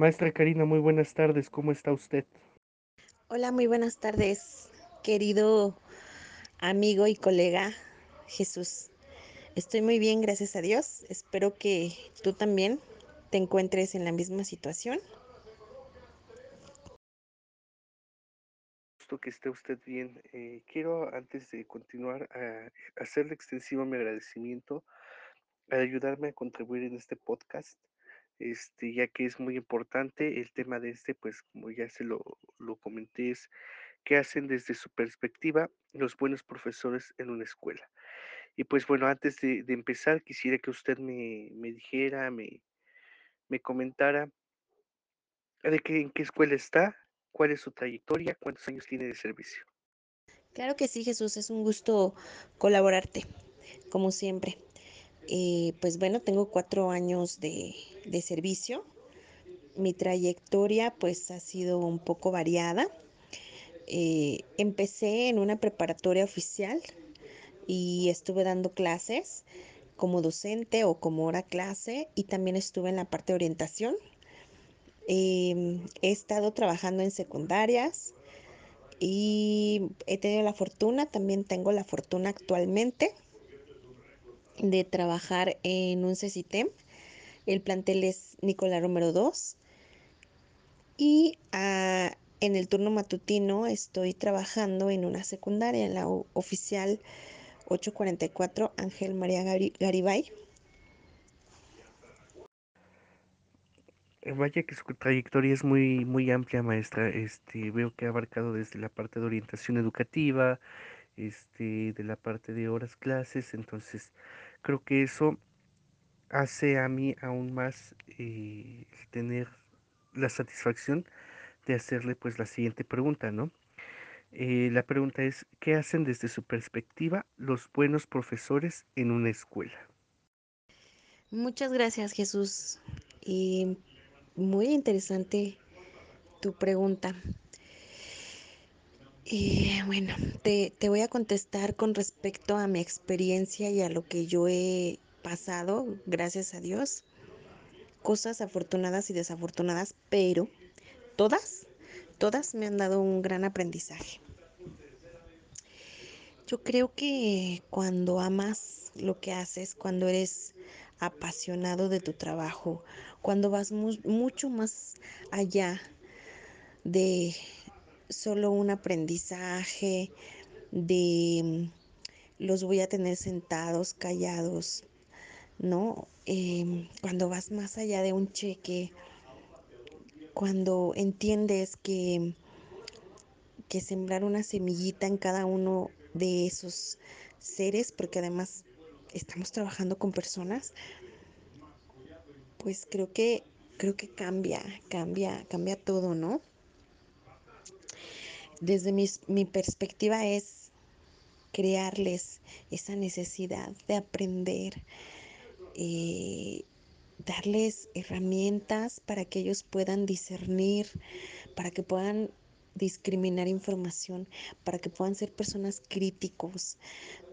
Maestra Karina, muy buenas tardes, ¿cómo está usted? Hola, muy buenas tardes, querido amigo y colega Jesús. Estoy muy bien, gracias a Dios. Espero que tú también te encuentres en la misma situación. Gusto que esté usted bien. Eh, quiero, antes de continuar, a hacerle extensivo mi agradecimiento al ayudarme a contribuir en este podcast, este, ya que es muy importante el tema de este, pues como ya se lo, lo comenté, es qué hacen desde su perspectiva los buenos profesores en una escuela. Y pues bueno, antes de, empezar, quisiera que usted me, me dijera, me, me comentara de qué, en qué escuela está, cuál es su trayectoria, cuántos años tiene de servicio. Claro que sí, Jesús, es un gusto colaborarte, como siempre. Eh, pues bueno, tengo cuatro años de, servicio. Mi trayectoria pues ha sido un poco variada. Eh, empecé en una preparatoria oficial y estuve dando clases como docente o como hora clase y también estuve en la parte de orientación. Eh, he estado trabajando en secundarias y he tenido la fortuna, también tengo la fortuna actualmente de trabajar en un CECITEM. El plantel es Nicolás Romero 2 y uh, en el turno matutino estoy trabajando en una secundaria, en la oficial 844 Ángel María Garibay. Eh, vaya que su trayectoria es muy, muy amplia, maestra. Este, veo que ha abarcado desde la parte de orientación educativa, este, de la parte de horas clases, entonces creo que eso hace a mí aún más eh, tener la satisfacción de hacerle pues la siguiente pregunta, ¿no? Eh, la pregunta es, ¿qué hacen desde su perspectiva los buenos profesores en una escuela? Muchas gracias Jesús. Y muy interesante tu pregunta. Y bueno, te, te, voy a contestar con respecto a mi experiencia y a lo que yo he pasado, gracias a Dios. Cosas afortunadas y desafortunadas, pero todas, todas me han dado un gran aprendizaje. Yo creo que cuando amas lo que haces, cuando eres apasionado de tu trabajo, cuando vas mu mucho más allá de solo un aprendizaje, de los voy a tener sentados, callados, ¿no? Eh, cuando vas más allá de un cheque, cuando entiendes que, que sembrar una semillita en cada uno de esos seres, porque además estamos trabajando con personas, pues creo que creo que cambia, cambia, cambia todo, ¿no? Desde mi, perspectiva es crearles esa necesidad de aprender, eh, darles herramientas para que ellos puedan discernir, para que puedan discriminar información, para que puedan ser personas críticos,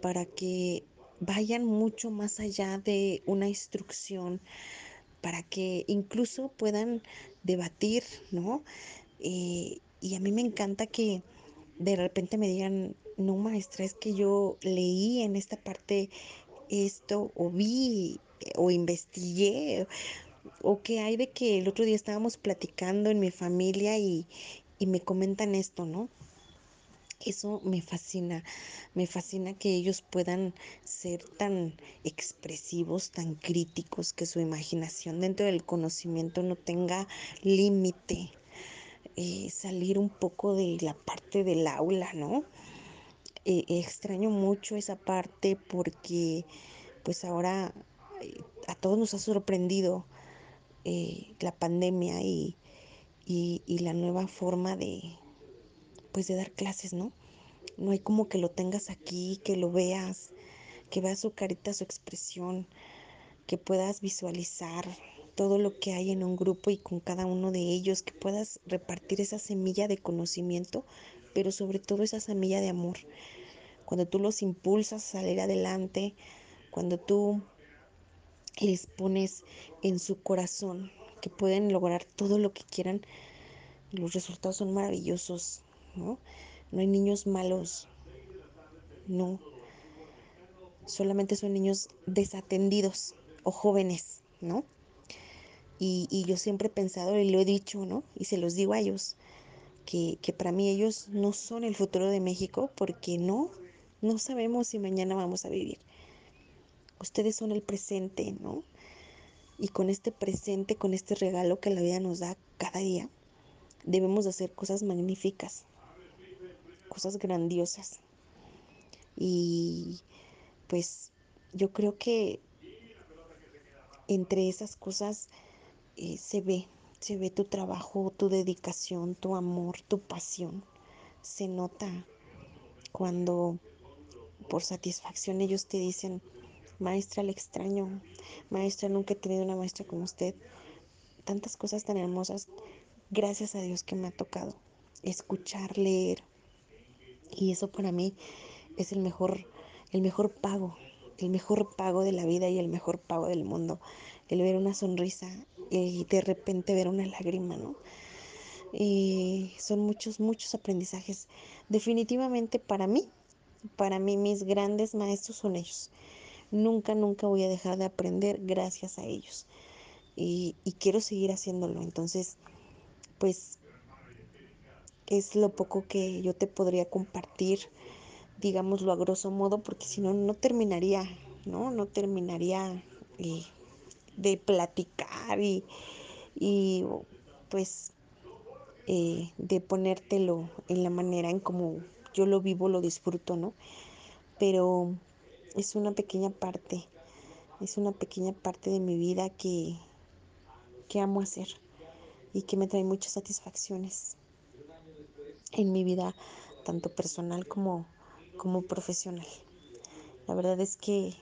para que vayan mucho más allá de una instrucción, para que incluso puedan debatir, ¿no? Eh, y a mí me encanta que de repente me digan, no maestra, es que yo leí en esta parte esto o vi o investigué o que hay de que el otro día estábamos platicando en mi familia y, y me comentan esto, ¿no? Eso me fascina, me fascina que ellos puedan ser tan expresivos, tan críticos, que su imaginación dentro del conocimiento no tenga límite, eh, salir un poco de la parte del aula, ¿no? Eh, extraño mucho esa parte porque pues ahora eh, a todos nos ha sorprendido eh, la pandemia y, y, y, la nueva forma de pues de dar clases, ¿no? No hay como que lo tengas aquí, que lo veas, que veas su carita, su expresión, que puedas visualizar todo lo que hay en un grupo y con cada uno de ellos, que puedas repartir esa semilla de conocimiento, pero sobre todo esa semilla de amor. Cuando tú los impulsas a salir adelante, cuando tú les pones en su corazón que pueden lograr todo lo que quieran, los resultados son maravillosos, ¿no? No hay niños malos, no. Solamente son niños desatendidos o jóvenes, ¿no? Y, yo siempre he pensado y lo he dicho, ¿no? Y se los digo a ellos, que, para mí ellos no son el futuro de México porque no, no sabemos si mañana vamos a vivir. Ustedes son el presente, ¿no? Y con este presente, con este regalo que la vida nos da cada día, debemos de hacer cosas magníficas, cosas grandiosas. Y pues yo creo que entre esas cosas eh, se ve, se ve tu trabajo, tu dedicación, tu amor, tu pasión. Se nota cuando por satisfacción ellos te dicen, maestra, le extraño, maestra, nunca he tenido una maestra como usted. Tantas cosas tan hermosas, gracias a Dios que me ha tocado escuchar, leer. Y eso para mí es el mejor, el mejor pago, el mejor pago de la vida y el mejor pago del mundo. El ver una sonrisa y de repente ver una lágrima, ¿no? Y son muchos, muchos aprendizajes. Definitivamente para mí, para mí mis grandes maestros son ellos. Nunca, nunca voy a dejar de aprender gracias a ellos. Y, y quiero seguir haciéndolo. Entonces, pues es lo poco que yo te podría compartir, digámoslo a grosso modo, porque si no, no terminaría, ¿no? No terminaría eh, de platicar y, y pues eh, de ponértelo en la manera en como yo lo vivo, lo disfruto, ¿no? Pero es una pequeña parte, es una pequeña parte de mi vida que, que amo hacer y que me trae muchas satisfacciones en mi vida, tanto personal como, como profesional. La verdad es que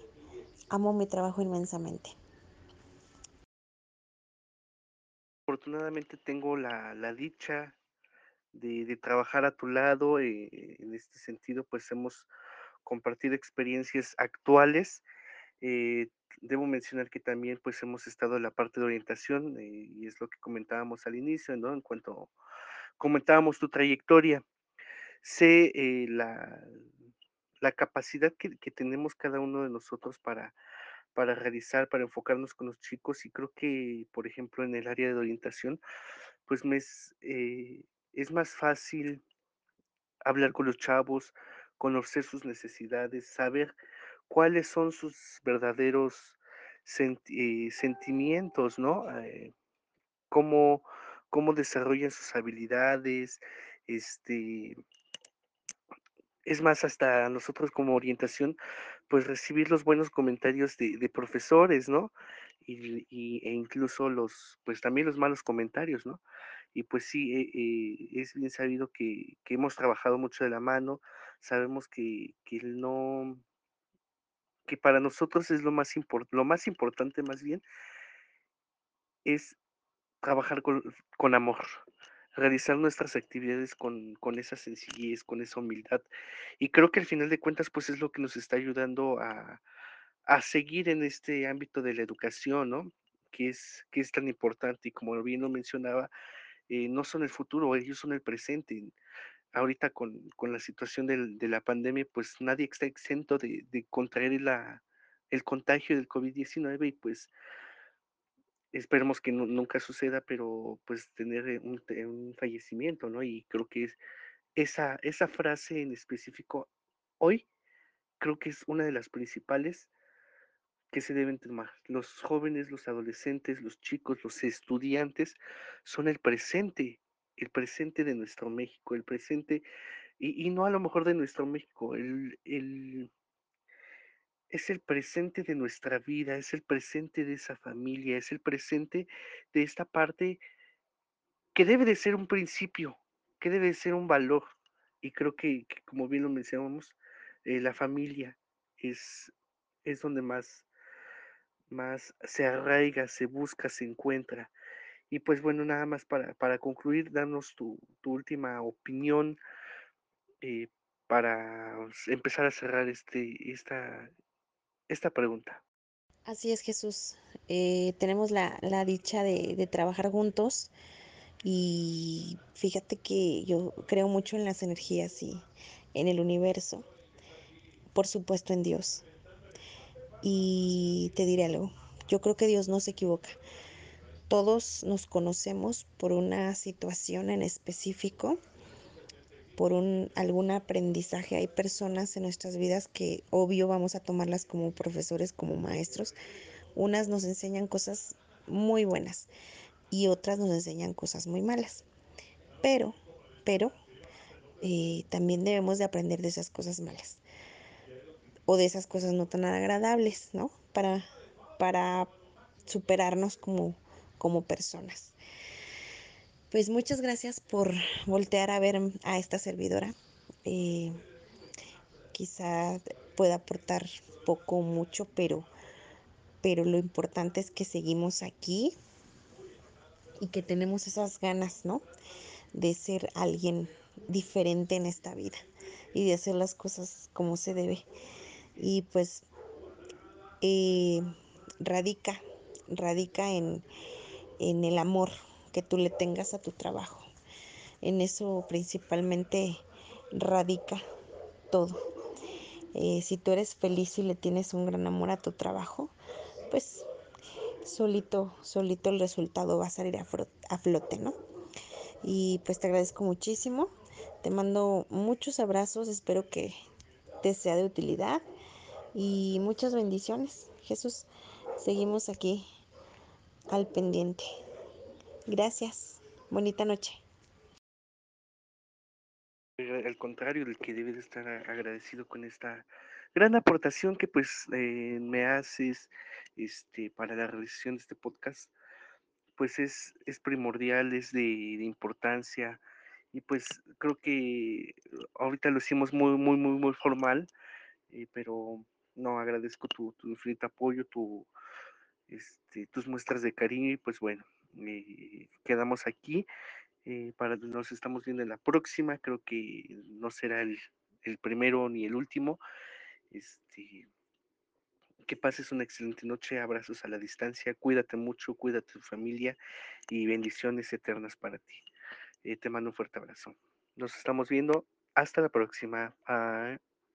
amo mi trabajo inmensamente. Afortunadamente tengo la, la dicha de, de, trabajar a tu lado. Eh, en este sentido, pues hemos compartido experiencias actuales. Eh, debo mencionar que también pues hemos estado en la parte de orientación eh, y es lo que comentábamos al inicio, ¿no? En cuanto comentábamos tu trayectoria, sé la, la, capacidad que, que, tenemos cada uno de nosotros para, para realizar, para enfocarnos con los chicos y creo que, por ejemplo, en el área de orientación, pues es, eh, es más fácil hablar con los chavos, conocer sus necesidades, saber cuáles son sus verdaderos eh, sentimientos, ¿no? Eh, cómo cómo desarrollan sus habilidades, este es más, hasta nosotros como orientación, pues recibir los buenos comentarios de de profesores, ¿no? Y e incluso los, pues también los malos comentarios, ¿no? Y pues sí, eh eh, es bien sabido que que hemos trabajado mucho de la mano, sabemos que que no que para nosotros es lo más impor lo más importante más bien es trabajar con con amor, realizar nuestras actividades con con esa sencillez, con esa humildad. Y creo que al final de cuentas, pues es lo que nos está ayudando a a seguir en este ámbito de la educación, ¿no? Que es que es tan importante y como bien lo mencionaba, eh, no son el futuro, ellos son el presente. Ahorita con con la situación del de la pandemia, pues nadie está exento de de contraer la el contagio del COVID-19 y pues esperemos que nu nunca suceda, pero pues tener, eh, un un fallecimiento, ¿no? Y creo que es esa esa frase en específico hoy, creo que es una de las principales que se deben tomar. Los jóvenes, los adolescentes, los chicos, los estudiantes son el presente, el presente de nuestro México, el presente y y no a lo mejor de nuestro México, el el es el presente de nuestra vida, es el presente de esa familia, es el presente de esta parte que debe de ser un principio, que debe de ser un valor. Y creo que como bien lo mencionábamos, eh, la familia es es donde más más se arraiga, se busca, se encuentra. Y pues bueno, nada más para para concluir, danos tu tu última opinión, eh, para empezar a cerrar este esta esta pregunta. Así es, Jesús. Eh, tenemos la la dicha de de trabajar juntos, y fíjate que yo creo mucho en las energías y en el universo. Por supuesto, en Dios. Y te diré algo, yo creo que Dios no se equivoca. Todos nos conocemos por una situación en específico por un algún aprendizaje. Hay personas en nuestras vidas que, obvio, vamos a tomarlas como profesores, como maestros. Unas nos enseñan cosas muy buenas y otras nos enseñan cosas muy malas. Pero pero, eh, también debemos de aprender de esas cosas malas. O de esas cosas no tan agradables, ¿no? Para para superarnos como como personas. Pues, muchas gracias por voltear a ver a esta servidora, eh quizá pueda aportar poco o mucho, pero pero lo importante es que seguimos aquí y que tenemos esas ganas, ¿no?, de ser alguien diferente en esta vida, y de hacer las cosas como se debe. Y, pues eh, radica radica en en el amor que tú le tengas a tu trabajo. En eso principalmente radica todo. Eh, si tú eres feliz y le tienes un gran amor a tu trabajo, pues, solito solito el resultado va a salir a flote, ¿no? Y, pues, te agradezco muchísimo. Te mando muchos abrazos, espero que te sea de utilidad, y muchas bendiciones. Jesús, seguimos aquí al pendiente. Gracias, bonita noche. Eh, al contrario, el que debe de estar agradecido con esta gran aportación que, pues, eh, me haces, este, para la realización de este podcast, pues, es es primordial, es de de importancia y, pues, creo que ahorita lo hicimos muy muy muy muy formal, eh, pero no, agradezco tu tu infinito apoyo, tu, este, tus muestras de cariño y, pues, bueno, quedamos aquí, eh, para nos estamos viendo en la próxima, creo que no será el el primero ni el último, este que pases una excelente noche, abrazos a la distancia, cuídate mucho, cuida a tu familia y bendiciones eternas para ti. Eh, te mando un fuerte abrazo. Nos estamos viendo, hasta la próxima.